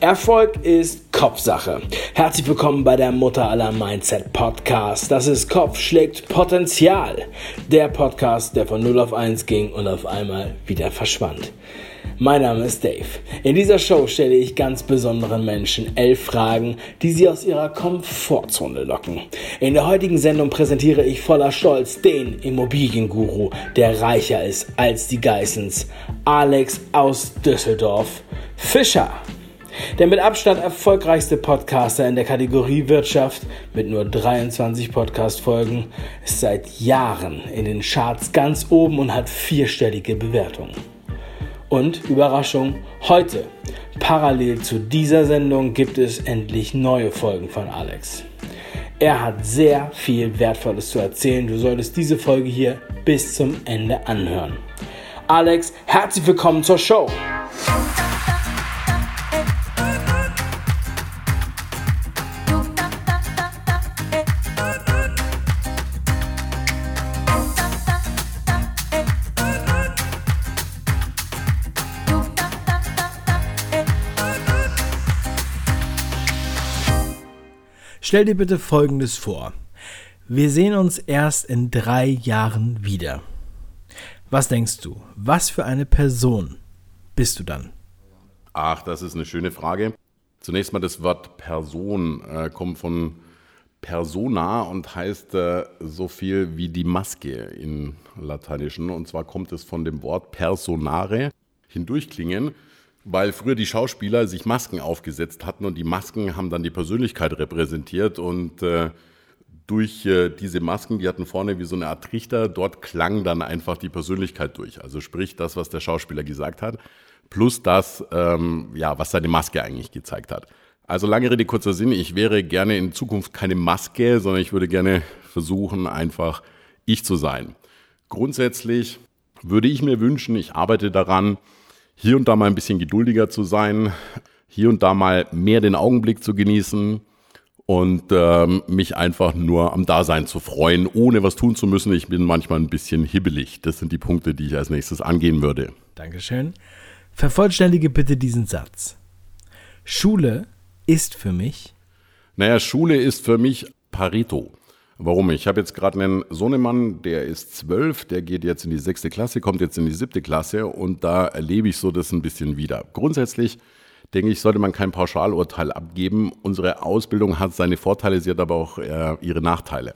Erfolg ist Kopfsache. Herzlich willkommen bei der Mutter aller Mindset Podcast. Das ist Kopf schlägt Potenzial. Der Podcast, der von 0 auf 1 ging und auf einmal wieder verschwand. Mein Name ist Dave. In dieser Show stelle ich ganz besonderen Menschen elf Fragen, die sie aus ihrer Komfortzone locken. In der heutigen Sendung präsentiere ich voller Stolz den Immobilienguru, der reicher ist als die Geissens, Alex aus Düsseldorf, Fischer. Der mit Abstand erfolgreichste Podcaster in der Kategorie Wirtschaft mit nur 23 Podcast-Folgen ist seit Jahren in den Charts ganz oben und hat vierstellige Bewertungen. Und Überraschung, heute, parallel zu dieser Sendung, gibt es endlich neue Folgen von Alex. Er hat sehr viel Wertvolles zu erzählen. Du solltest diese Folge hier bis zum Ende anhören. Alex, herzlich willkommen zur Show. Stell dir bitte Folgendes vor. Wir sehen uns erst in drei Jahren wieder. Was denkst du? Was für eine Person bist du dann? Ach, das ist eine schöne Frage. Zunächst mal das Wort Person äh, kommt von persona und heißt äh, so viel wie die Maske im Lateinischen. Und zwar kommt es von dem Wort personare, hindurchklingen weil früher die Schauspieler sich Masken aufgesetzt hatten und die Masken haben dann die Persönlichkeit repräsentiert und äh, durch äh, diese Masken, die hatten vorne wie so eine Art Trichter, dort klang dann einfach die Persönlichkeit durch. Also sprich das, was der Schauspieler gesagt hat, plus das, ähm, ja, was seine Maske eigentlich gezeigt hat. Also lange Rede, kurzer Sinn, ich wäre gerne in Zukunft keine Maske, sondern ich würde gerne versuchen, einfach ich zu sein. Grundsätzlich würde ich mir wünschen, ich arbeite daran, hier und da mal ein bisschen geduldiger zu sein, hier und da mal mehr den Augenblick zu genießen und ähm, mich einfach nur am Dasein zu freuen, ohne was tun zu müssen. Ich bin manchmal ein bisschen hibbelig. Das sind die Punkte, die ich als nächstes angehen würde. Dankeschön. Vervollständige bitte diesen Satz. Schule ist für mich. Naja, Schule ist für mich Pareto. Warum? Ich habe jetzt gerade einen Sohnemann, der ist zwölf, der geht jetzt in die sechste Klasse, kommt jetzt in die siebte Klasse und da erlebe ich so das ein bisschen wieder. Grundsätzlich denke ich, sollte man kein Pauschalurteil abgeben. Unsere Ausbildung hat seine Vorteile, sie hat aber auch äh, ihre Nachteile.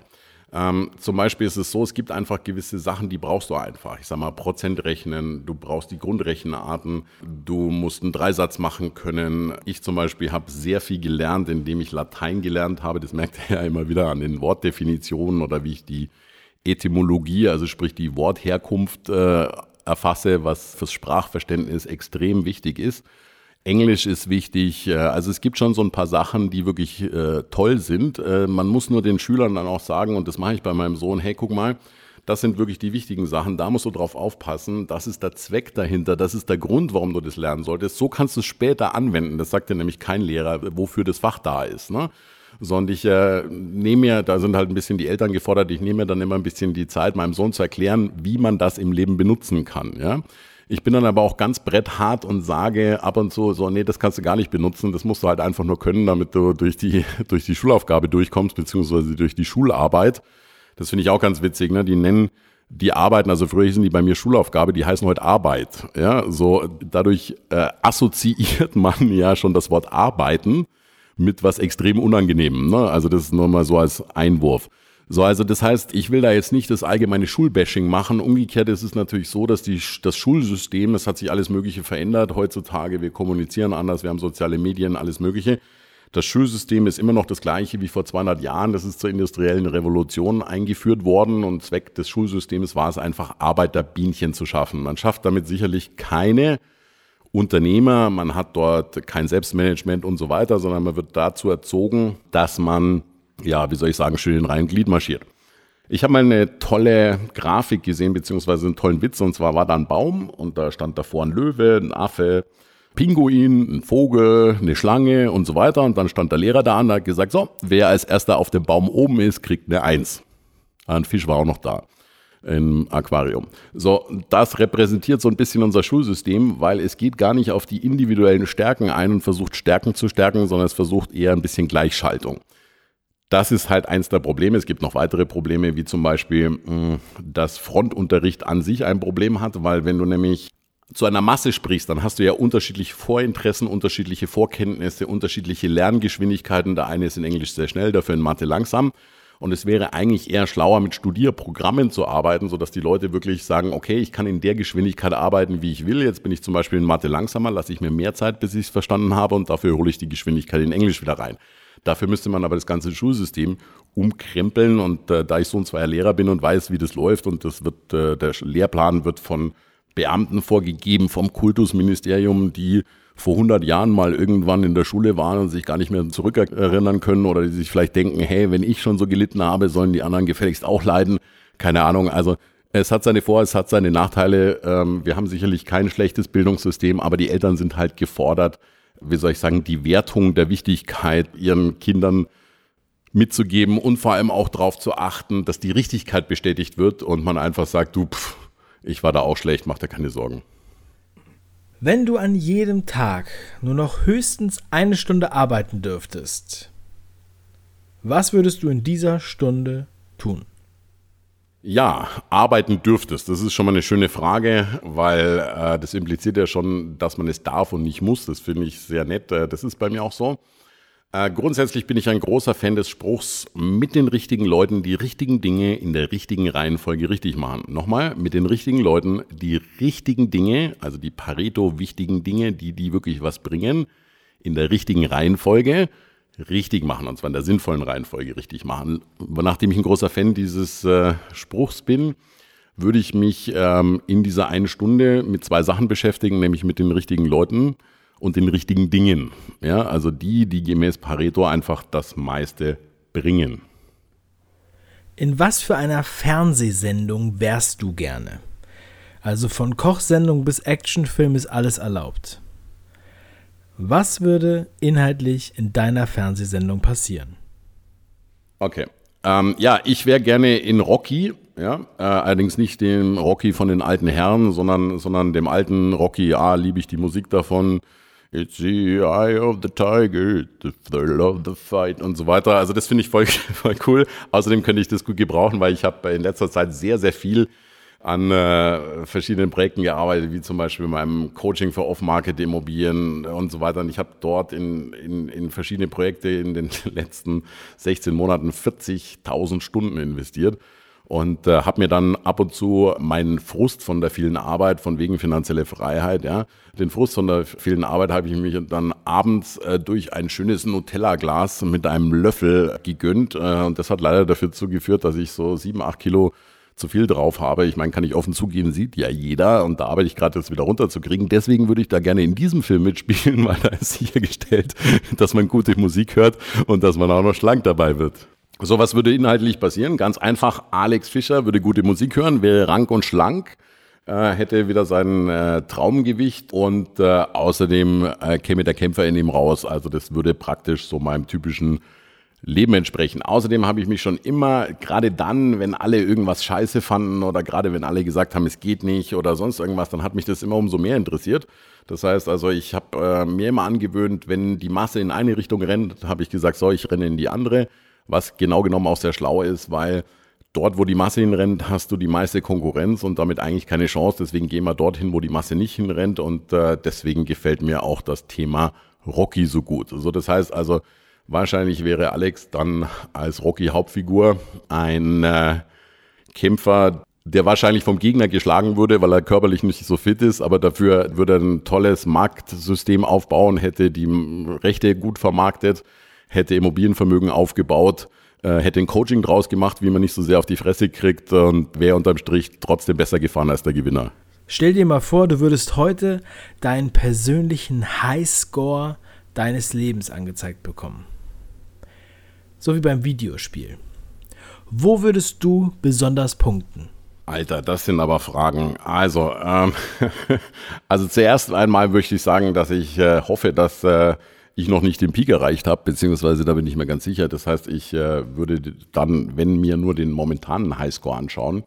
Ähm, zum Beispiel ist es so, es gibt einfach gewisse Sachen, die brauchst du einfach. Ich sag mal, Prozent rechnen, du brauchst die Grundrechenarten, du musst einen Dreisatz machen können. Ich zum Beispiel habe sehr viel gelernt, indem ich Latein gelernt habe. Das merkt ihr ja immer wieder an den Wortdefinitionen oder wie ich die Etymologie, also sprich die Wortherkunft äh, erfasse, was fürs Sprachverständnis extrem wichtig ist. Englisch ist wichtig. Äh, also es gibt schon so ein paar Sachen, die wirklich äh, toll sind. Äh, man muss nur den Schülern dann auch sagen, und das mache ich bei meinem Sohn, hey, guck mal, das sind wirklich die wichtigen Sachen. Da musst du drauf aufpassen. Das ist der Zweck dahinter. Das ist der Grund, warum du das lernen solltest. So kannst du es später anwenden. Das sagt dir nämlich kein Lehrer, wofür das Fach da ist. Ne? Sondern ich äh, nehme mir, da sind halt ein bisschen die Eltern gefordert, ich nehme mir dann immer ein bisschen die Zeit, meinem Sohn zu erklären, wie man das im Leben benutzen kann. Ja? Ich bin dann aber auch ganz bretthart und sage ab und zu so, nee, das kannst du gar nicht benutzen, das musst du halt einfach nur können, damit du durch die, durch die Schulaufgabe durchkommst, beziehungsweise durch die Schularbeit. Das finde ich auch ganz witzig, ne? Die nennen die Arbeiten, also früher hießen die bei mir Schulaufgabe, die heißen heute Arbeit. Ja, so dadurch äh, assoziiert man ja schon das Wort Arbeiten mit was extrem Unangenehmem. Ne? Also das ist nur mal so als Einwurf. So, also das heißt, ich will da jetzt nicht das allgemeine Schulbashing machen. Umgekehrt ist es natürlich so, dass die, das Schulsystem, es hat sich alles Mögliche verändert heutzutage. Wir kommunizieren anders, wir haben soziale Medien, alles Mögliche. Das Schulsystem ist immer noch das gleiche wie vor 200 Jahren. Das ist zur industriellen Revolution eingeführt worden und Zweck des Schulsystems war es einfach, Arbeiterbienchen zu schaffen. Man schafft damit sicherlich keine Unternehmer, man hat dort kein Selbstmanagement und so weiter, sondern man wird dazu erzogen, dass man ja, wie soll ich sagen, schön in rein Glied marschiert. Ich habe mal eine tolle Grafik gesehen, beziehungsweise einen tollen Witz, und zwar war da ein Baum und da stand davor ein Löwe, ein Affe, Pinguin, ein Vogel, eine Schlange und so weiter. Und dann stand der Lehrer da und hat gesagt, so, wer als erster auf dem Baum oben ist, kriegt eine Eins. Ein Fisch war auch noch da. im Aquarium. So, das repräsentiert so ein bisschen unser Schulsystem, weil es geht gar nicht auf die individuellen Stärken ein und versucht Stärken zu stärken, sondern es versucht eher ein bisschen Gleichschaltung. Das ist halt eins der Probleme. Es gibt noch weitere Probleme, wie zum Beispiel, hm, dass Frontunterricht an sich ein Problem hat, weil wenn du nämlich zu einer Masse sprichst, dann hast du ja unterschiedliche Vorinteressen, unterschiedliche Vorkenntnisse, unterschiedliche Lerngeschwindigkeiten. Der eine ist in Englisch sehr schnell, dafür in Mathe langsam. Und es wäre eigentlich eher schlauer, mit Studierprogrammen zu arbeiten, sodass die Leute wirklich sagen, okay, ich kann in der Geschwindigkeit arbeiten, wie ich will. Jetzt bin ich zum Beispiel in Mathe langsamer, lasse ich mir mehr Zeit, bis ich es verstanden habe und dafür hole ich die Geschwindigkeit in Englisch wieder rein. Dafür müsste man aber das ganze Schulsystem umkrempeln und äh, da ich so ein zweier Lehrer bin und weiß, wie das läuft und das wird, äh, der Lehrplan wird von Beamten vorgegeben vom Kultusministerium, die vor 100 Jahren mal irgendwann in der Schule waren und sich gar nicht mehr zurückerinnern können oder die sich vielleicht denken, hey, wenn ich schon so gelitten habe, sollen die anderen gefälligst auch leiden. Keine Ahnung. Also es hat seine Vor-, es hat seine Nachteile. Ähm, wir haben sicherlich kein schlechtes Bildungssystem, aber die Eltern sind halt gefordert, wie soll ich sagen, die Wertung der Wichtigkeit ihren Kindern mitzugeben und vor allem auch darauf zu achten, dass die Richtigkeit bestätigt wird und man einfach sagt, du, pff, ich war da auch schlecht, mach dir keine Sorgen. Wenn du an jedem Tag nur noch höchstens eine Stunde arbeiten dürftest, was würdest du in dieser Stunde tun? Ja, arbeiten dürftest. Das ist schon mal eine schöne Frage, weil äh, das impliziert ja schon, dass man es darf und nicht muss. Das finde ich sehr nett. Äh, das ist bei mir auch so. Äh, grundsätzlich bin ich ein großer Fan des Spruchs, mit den richtigen Leuten die richtigen Dinge in der richtigen Reihenfolge richtig machen. Nochmal, mit den richtigen Leuten die richtigen Dinge, also die Pareto-wichtigen Dinge, die, die wirklich was bringen, in der richtigen Reihenfolge richtig machen, und zwar in der sinnvollen Reihenfolge richtig machen. Nachdem ich ein großer Fan dieses äh, Spruchs bin, würde ich mich ähm, in dieser einen Stunde mit zwei Sachen beschäftigen, nämlich mit den richtigen Leuten und den richtigen Dingen. Ja, also die, die gemäß Pareto einfach das meiste bringen. In was für einer Fernsehsendung wärst du gerne? Also von Kochsendung bis Actionfilm ist alles erlaubt. Was würde inhaltlich in deiner Fernsehsendung passieren? Okay. Ähm, ja, ich wäre gerne in Rocky, ja, äh, allerdings nicht dem Rocky von den alten Herren, sondern, sondern dem alten Rocky. Ah, liebe ich die Musik davon. It's the eye of the tiger, the thrill of the fight und so weiter. Also das finde ich voll, voll cool. Außerdem könnte ich das gut gebrauchen, weil ich habe in letzter Zeit sehr, sehr viel an äh, verschiedenen Projekten gearbeitet, wie zum Beispiel meinem Coaching für Off-Market-Immobilien und so weiter. Und ich habe dort in, in, in verschiedene Projekte in den letzten 16 Monaten 40.000 Stunden investiert und äh, habe mir dann ab und zu meinen Frust von der vielen Arbeit, von wegen finanzielle Freiheit, ja, den Frust von der vielen Arbeit habe ich mich dann abends äh, durch ein schönes Nutella-Glas mit einem Löffel gegönnt äh, und das hat leider dafür zugeführt, dass ich so sieben, acht Kilo zu viel drauf habe. Ich meine, kann ich offen zugeben, sieht ja jeder und da arbeite ich gerade jetzt wieder runterzukriegen. Deswegen würde ich da gerne in diesem Film mitspielen, weil da ist sichergestellt, dass man gute Musik hört und dass man auch noch schlank dabei wird. So was würde inhaltlich passieren. Ganz einfach, Alex Fischer würde gute Musik hören, wäre rank und schlank, äh, hätte wieder sein äh, Traumgewicht und äh, außerdem äh, käme der Kämpfer in ihm raus. Also das würde praktisch so meinem typischen Leben entsprechen. Außerdem habe ich mich schon immer, gerade dann, wenn alle irgendwas scheiße fanden oder gerade wenn alle gesagt haben, es geht nicht oder sonst irgendwas, dann hat mich das immer umso mehr interessiert. Das heißt also, ich habe äh, mir immer angewöhnt, wenn die Masse in eine Richtung rennt, habe ich gesagt, so, ich renne in die andere was genau genommen auch sehr schlau ist, weil dort, wo die Masse hinrennt, hast du die meiste Konkurrenz und damit eigentlich keine Chance. Deswegen gehen wir dorthin, wo die Masse nicht hinrennt und äh, deswegen gefällt mir auch das Thema Rocky so gut. Also das heißt also, wahrscheinlich wäre Alex dann als Rocky Hauptfigur ein äh, Kämpfer, der wahrscheinlich vom Gegner geschlagen würde, weil er körperlich nicht so fit ist, aber dafür würde er ein tolles Marktsystem aufbauen, hätte die Rechte gut vermarktet hätte Immobilienvermögen aufgebaut, äh, hätte ein Coaching draus gemacht, wie man nicht so sehr auf die Fresse kriegt und wäre unterm Strich trotzdem besser gefahren als der Gewinner. Stell dir mal vor, du würdest heute deinen persönlichen Highscore deines Lebens angezeigt bekommen. So wie beim Videospiel. Wo würdest du besonders punkten? Alter, das sind aber Fragen. Also, ähm, also zuerst einmal möchte ich sagen, dass ich äh, hoffe, dass äh, ich noch nicht den Peak erreicht habe, beziehungsweise da bin ich mir ganz sicher. Das heißt, ich äh, würde dann, wenn mir nur den momentanen Highscore anschauen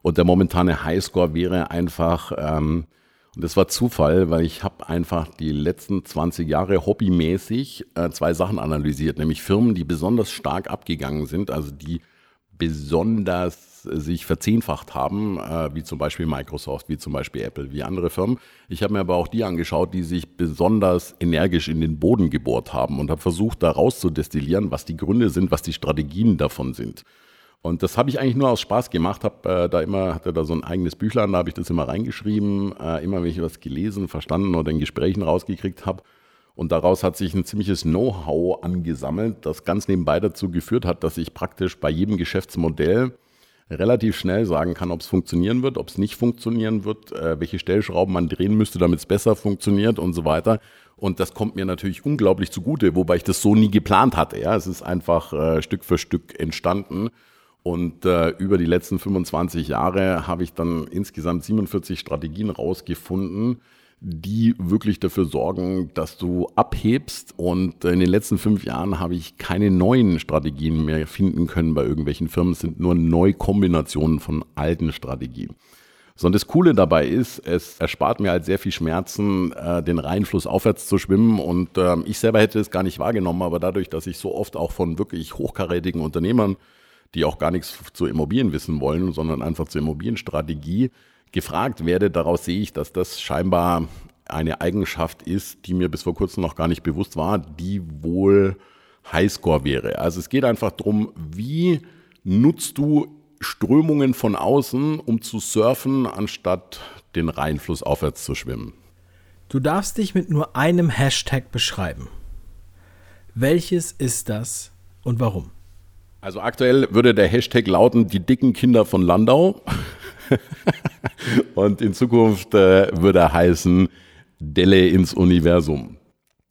Und der momentane Highscore wäre einfach, ähm, und das war Zufall, weil ich habe einfach die letzten 20 Jahre hobbymäßig äh, zwei Sachen analysiert, nämlich Firmen, die besonders stark abgegangen sind, also die besonders sich verzehnfacht haben, äh, wie zum Beispiel Microsoft, wie zum Beispiel Apple, wie andere Firmen. Ich habe mir aber auch die angeschaut, die sich besonders energisch in den Boden gebohrt haben und habe versucht, da rauszudestillieren, was die Gründe sind, was die Strategien davon sind. Und das habe ich eigentlich nur aus Spaß gemacht, habe äh, da immer, hatte da so ein eigenes Büchlein, da habe ich das immer reingeschrieben, äh, immer wenn ich was gelesen, verstanden oder in Gesprächen rausgekriegt habe. Und daraus hat sich ein ziemliches Know-how angesammelt, das ganz nebenbei dazu geführt hat, dass ich praktisch bei jedem Geschäftsmodell relativ schnell sagen kann, ob es funktionieren wird, ob es nicht funktionieren wird, äh, welche Stellschrauben man drehen müsste, damit es besser funktioniert und so weiter. Und das kommt mir natürlich unglaublich zugute, wobei ich das so nie geplant hatte. Ja, es ist einfach äh, Stück für Stück entstanden. Und äh, über die letzten 25 Jahre habe ich dann insgesamt 47 Strategien rausgefunden, die wirklich dafür sorgen, dass du abhebst. Und in den letzten fünf Jahren habe ich keine neuen Strategien mehr finden können bei irgendwelchen Firmen. Es sind nur Neukombinationen von alten Strategien. Sondern das Coole dabei ist, es erspart mir halt sehr viel Schmerzen, äh, den Rheinfluss aufwärts zu schwimmen. Und äh, ich selber hätte es gar nicht wahrgenommen, aber dadurch, dass ich so oft auch von wirklich hochkarätigen Unternehmern die auch gar nichts zu Immobilien wissen wollen, sondern einfach zur Immobilienstrategie gefragt werde. Daraus sehe ich, dass das scheinbar eine Eigenschaft ist, die mir bis vor kurzem noch gar nicht bewusst war, die wohl Highscore wäre. Also es geht einfach darum, wie nutzt du Strömungen von außen, um zu surfen, anstatt den Rheinfluss aufwärts zu schwimmen. Du darfst dich mit nur einem Hashtag beschreiben. Welches ist das und warum? Also aktuell würde der Hashtag lauten, die dicken Kinder von Landau. Und in Zukunft äh, würde er heißen, Delle ins Universum.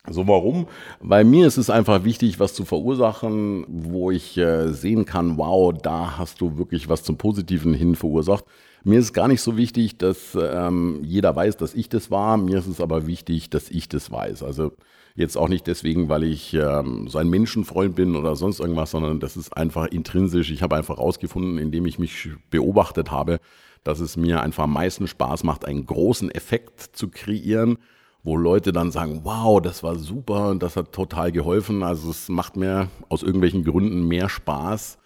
So warum? Weil mir ist es einfach wichtig, was zu verursachen, wo ich äh, sehen kann, wow, da hast du wirklich was zum Positiven hin verursacht. Mir ist gar nicht so wichtig, dass ähm, jeder weiß, dass ich das war. Mir ist es aber wichtig, dass ich das weiß. Also Jetzt auch nicht deswegen, weil ich ähm, so ein Menschenfreund bin oder sonst irgendwas, sondern das ist einfach intrinsisch. Ich habe einfach herausgefunden, indem ich mich beobachtet habe, dass es mir einfach am meisten Spaß macht, einen großen Effekt zu kreieren, wo Leute dann sagen, wow, das war super und das hat total geholfen. Also es macht mir aus irgendwelchen Gründen mehr Spaß,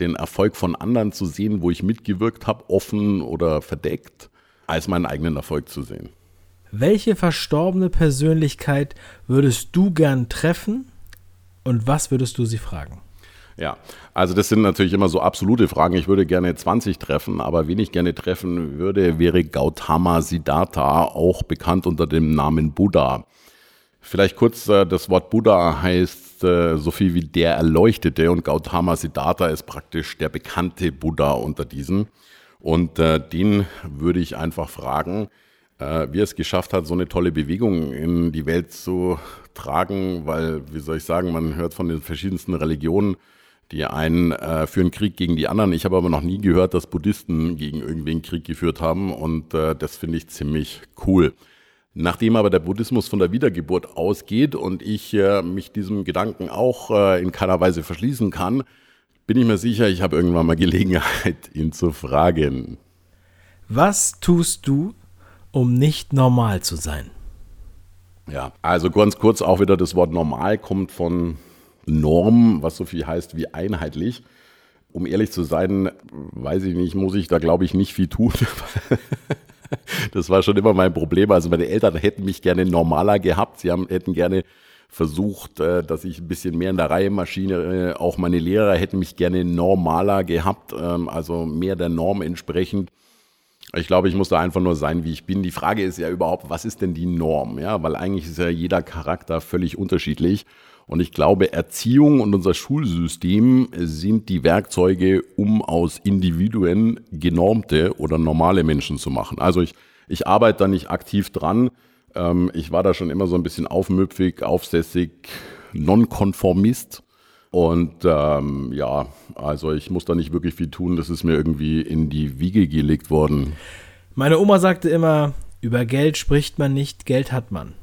den Erfolg von anderen zu sehen, wo ich mitgewirkt habe, offen oder verdeckt, als meinen eigenen Erfolg zu sehen. Welche verstorbene Persönlichkeit würdest du gern treffen und was würdest du sie fragen? Ja, also das sind natürlich immer so absolute Fragen. Ich würde gerne 20 treffen, aber wen ich gerne treffen würde, wäre Gautama Siddhartha, auch bekannt unter dem Namen Buddha. Vielleicht kurz, äh, das Wort Buddha heißt äh, so viel wie der Erleuchtete und Gautama Siddhartha ist praktisch der bekannte Buddha unter diesen. Und äh, den würde ich einfach fragen, wie er es geschafft hat, so eine tolle Bewegung in die Welt zu tragen, weil, wie soll ich sagen, man hört von den verschiedensten Religionen, die einen äh, führen Krieg gegen die anderen. Ich habe aber noch nie gehört, dass Buddhisten gegen irgendwen Krieg geführt haben und äh, das finde ich ziemlich cool. Nachdem aber der Buddhismus von der Wiedergeburt ausgeht und ich äh, mich diesem Gedanken auch äh, in keiner Weise verschließen kann, bin ich mir sicher, ich habe irgendwann mal Gelegenheit, ihn zu fragen. Was tust du, um nicht normal zu sein? Ja, also ganz kurz auch wieder das Wort normal kommt von Norm, was so viel heißt wie einheitlich. Um ehrlich zu sein, weiß ich nicht, muss ich da glaube ich nicht viel tun. das war schon immer mein Problem. Also meine Eltern hätten mich gerne normaler gehabt. Sie haben, hätten gerne versucht, äh, dass ich ein bisschen mehr in der Reihe maschine. Auch meine Lehrer hätten mich gerne normaler gehabt, ähm, also mehr der Norm entsprechend. Ich glaube, ich muss da einfach nur sein, wie ich bin. Die Frage ist ja überhaupt, was ist denn die Norm? Ja, weil eigentlich ist ja jeder Charakter völlig unterschiedlich. Und ich glaube, Erziehung und unser Schulsystem sind die Werkzeuge, um aus Individuen genormte oder normale Menschen zu machen. Also ich, ich arbeite da nicht aktiv dran. Ähm, ich war da schon immer so ein bisschen aufmüpfig, aufsässig, nonkonformist. Und ähm, ja, also ich muss da nicht wirklich viel tun. Das ist mir irgendwie in die Wiege gelegt worden. Meine Oma sagte immer, über Geld spricht man nicht, Geld hat man.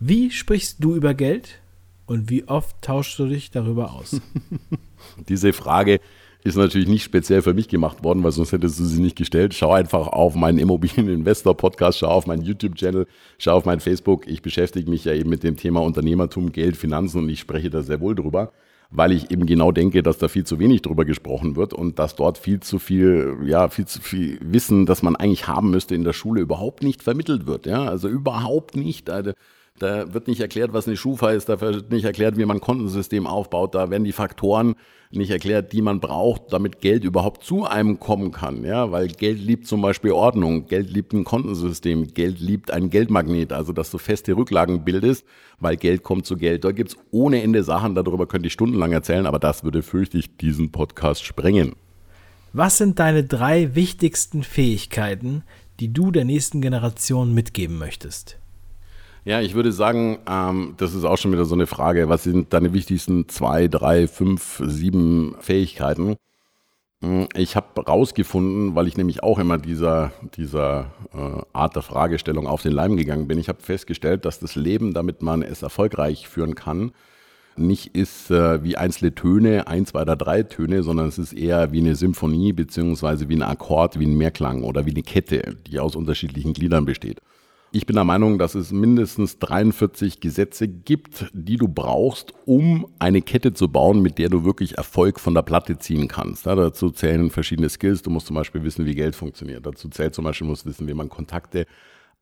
Wie sprichst du über Geld und wie oft tauschst du dich darüber aus? Diese Frage ist natürlich nicht speziell für mich gemacht worden, weil sonst hättest du sie nicht gestellt. Schau einfach auf meinen Immobilieninvestor-Podcast, schau auf meinen YouTube-Channel, schau auf mein Facebook. Ich beschäftige mich ja eben mit dem Thema Unternehmertum, Geld, Finanzen und ich spreche da sehr wohl drüber, weil ich eben genau denke, dass da viel zu wenig drüber gesprochen wird und dass dort viel zu viel, ja, viel zu viel Wissen, das man eigentlich haben müsste in der Schule, überhaupt nicht vermittelt wird. Ja, also überhaupt nicht. Also da wird nicht erklärt, was eine Schufa ist, da wird nicht erklärt, wie man ein Kontensystem aufbaut, da werden die Faktoren nicht erklärt, die man braucht, damit Geld überhaupt zu einem kommen kann. Ja, weil Geld liebt zum Beispiel Ordnung, Geld liebt ein Kontensystem, Geld liebt ein Geldmagnet, also dass du feste Rücklagen bildest, weil Geld kommt zu Geld. Da gibt's ohne Ende Sachen, darüber könnte ich stundenlang erzählen, aber das würde, fürchte ich, diesen Podcast sprengen. Was sind deine drei wichtigsten Fähigkeiten, die du der nächsten Generation mitgeben möchtest? Ja, ich würde sagen, ähm, das ist auch schon wieder so eine Frage. Was sind deine wichtigsten zwei, drei, fünf, sieben Fähigkeiten? Hm, ich habe rausgefunden, weil ich nämlich auch immer dieser, dieser äh, Art der Fragestellung auf den Leim gegangen bin. Ich habe festgestellt, dass das Leben, damit man es erfolgreich führen kann, nicht ist äh, wie einzelne Töne, ein, zwei oder drei Töne, sondern es ist eher wie eine Symphonie beziehungsweise wie ein Akkord, wie ein Mehrklang oder wie eine Kette, die aus unterschiedlichen Gliedern besteht. Ich bin der Meinung, dass es mindestens 43 Gesetze gibt, die du brauchst, um eine Kette zu bauen, mit der du wirklich Erfolg von der Platte ziehen kannst. Ja, dazu zählen verschiedene Skills. Du musst zum Beispiel wissen, wie Geld funktioniert. Dazu zählt zum Beispiel, du musst wissen, wie man Kontakte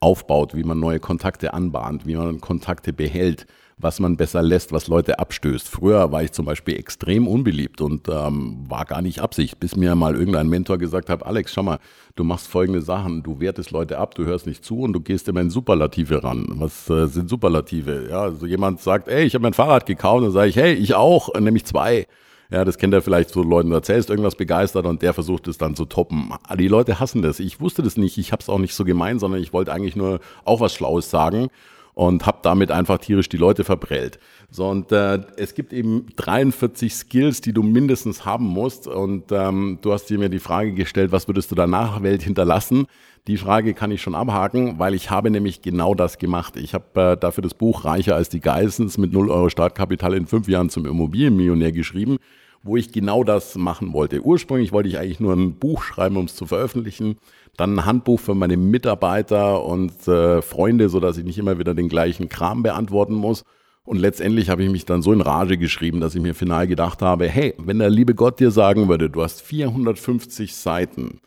aufbaut, wie man neue Kontakte anbahnt, wie man Kontakte behält, was man besser lässt, was Leute abstößt. Früher war ich zum Beispiel extrem unbeliebt und ähm, war gar nicht Absicht, bis mir mal irgendein Mentor gesagt hat, Alex, schau mal, du machst folgende Sachen, du wertest Leute ab, du hörst nicht zu und du gehst immer in Superlative ran. Was äh, sind Superlative? Ja, also jemand sagt, ey, ich habe mein Fahrrad gekauft, dann sage ich, hey, ich auch, nämlich zwei. Ja, das kennt er vielleicht so Leuten, du erzählst irgendwas begeistert und der versucht es dann zu toppen. Die Leute hassen das. Ich wusste das nicht, ich habe es auch nicht so gemeint, sondern ich wollte eigentlich nur auch was Schlaues sagen und habe damit einfach tierisch die Leute verprellt. So, und äh, es gibt eben 43 Skills, die du mindestens haben musst. Und ähm, du hast dir mir die Frage gestellt, was würdest du danach Welt hinterlassen? Die Frage kann ich schon abhaken, weil ich habe nämlich genau das gemacht. Ich habe äh, dafür das Buch Reicher als die Geissens mit 0 Euro Startkapital in fünf Jahren zum Immobilienmillionär geschrieben, wo ich genau das machen wollte. Ursprünglich wollte ich eigentlich nur ein Buch schreiben, um es zu veröffentlichen dann ein Handbuch für meine Mitarbeiter und äh, Freunde, so dass ich nicht immer wieder den gleichen Kram beantworten muss. Und letztendlich habe ich mich dann so in Rage geschrieben, dass ich mir final gedacht habe, hey, wenn der liebe Gott dir sagen würde, du hast 450 Seiten,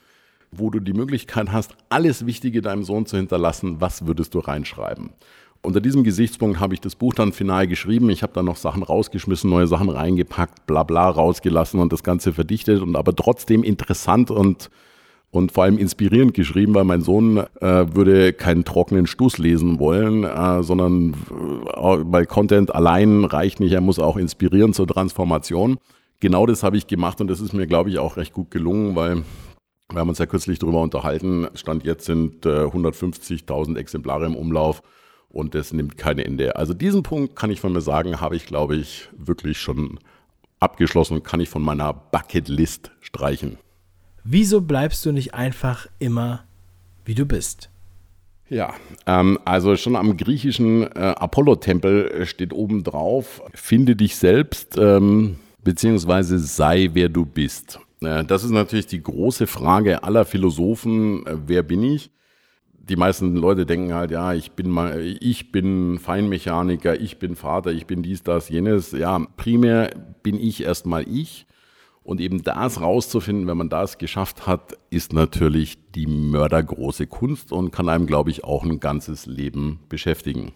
wo du die Möglichkeit hast, alles Wichtige deinem Sohn zu hinterlassen, was würdest du reinschreiben? Unter diesem Gesichtspunkt habe ich das Buch dann final geschrieben. Ich habe dann noch Sachen rausgeschmissen, neue Sachen reingepackt, bla bla rausgelassen und das Ganze verdichtet und aber trotzdem interessant und und vor allem inspirierend geschrieben, weil mein Sohn äh, würde keinen trockenen Stuss lesen wollen, äh, sondern äh, bei Content allein reicht nicht, er muss auch inspirieren zur Transformation. Genau das habe ich gemacht und das ist mir, glaube ich, auch recht gut gelungen, weil wir haben uns ja kürzlich darüber unterhalten. Stand jetzt sind äh, 150.000 Exemplare im Umlauf und das nimmt kein Ende. Also diesen Punkt kann ich von mir sagen, habe ich, glaube ich, wirklich schon abgeschlossen und kann ich von meiner Bucketlist streichen. Wieso bleibst du nicht einfach immer, wie du bist? Ja, ähm, also schon am griechischen äh, Apollo-Tempel steht oben drauf, finde dich selbst, ähm, beziehungsweise sei, wer du bist. Äh, das ist natürlich die große Frage aller Philosophen, äh, wer bin ich? Die meisten Leute denken halt, ja, ich bin mal, ich bin Feinmechaniker, ich bin Vater, ich bin dies, das, jenes. Ja, primär bin ich erstmal ich. Und eben das rauszufinden, wenn man das geschafft hat, ist natürlich die mördergroße Kunst und kann einem, glaube ich, auch ein ganzes Leben beschäftigen.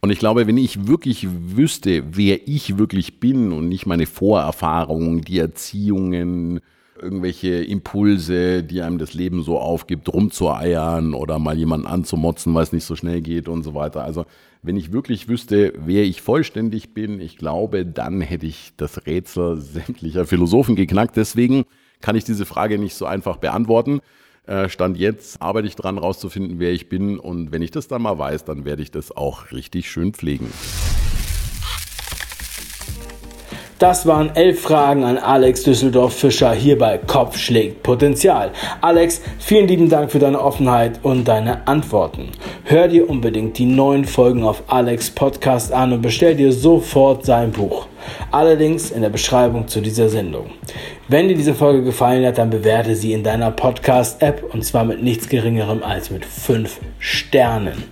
Und ich glaube, wenn ich wirklich wüsste, wer ich wirklich bin und nicht meine Vorerfahrungen, die Erziehungen, irgendwelche Impulse, die einem das Leben so aufgibt, rumzueiern oder mal jemanden anzumotzen, weil es nicht so schnell geht und so weiter. Also wenn ich wirklich wüsste, wer ich vollständig bin, ich glaube, dann hätte ich das Rätsel sämtlicher Philosophen geknackt. Deswegen kann ich diese Frage nicht so einfach beantworten. Äh, Stand jetzt arbeite ich dran, rauszufinden, wer ich bin. Und wenn ich das dann mal weiß, dann werde ich das auch richtig schön pflegen. Das waren elf Fragen an Alex Düsseldorf Fischer hier bei Kopf schlägt Potenzial. Alex, vielen lieben Dank für deine Offenheit und deine Antworten. Hör dir unbedingt die neuen Folgen auf Alex Podcast an und bestell dir sofort sein Buch. Allerdings in der Beschreibung zu dieser Sendung. Wenn dir diese Folge gefallen hat, dann bewerte sie in deiner Podcast-App und zwar mit nichts geringerem als mit 5 Sternen.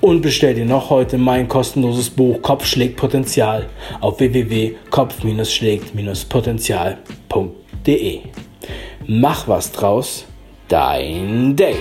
Und bestell dir noch heute mein kostenloses Buch Kopf schlägt Potenzial auf www.kopf-schlägt-potenzial.de. Mach was draus, dein Dave.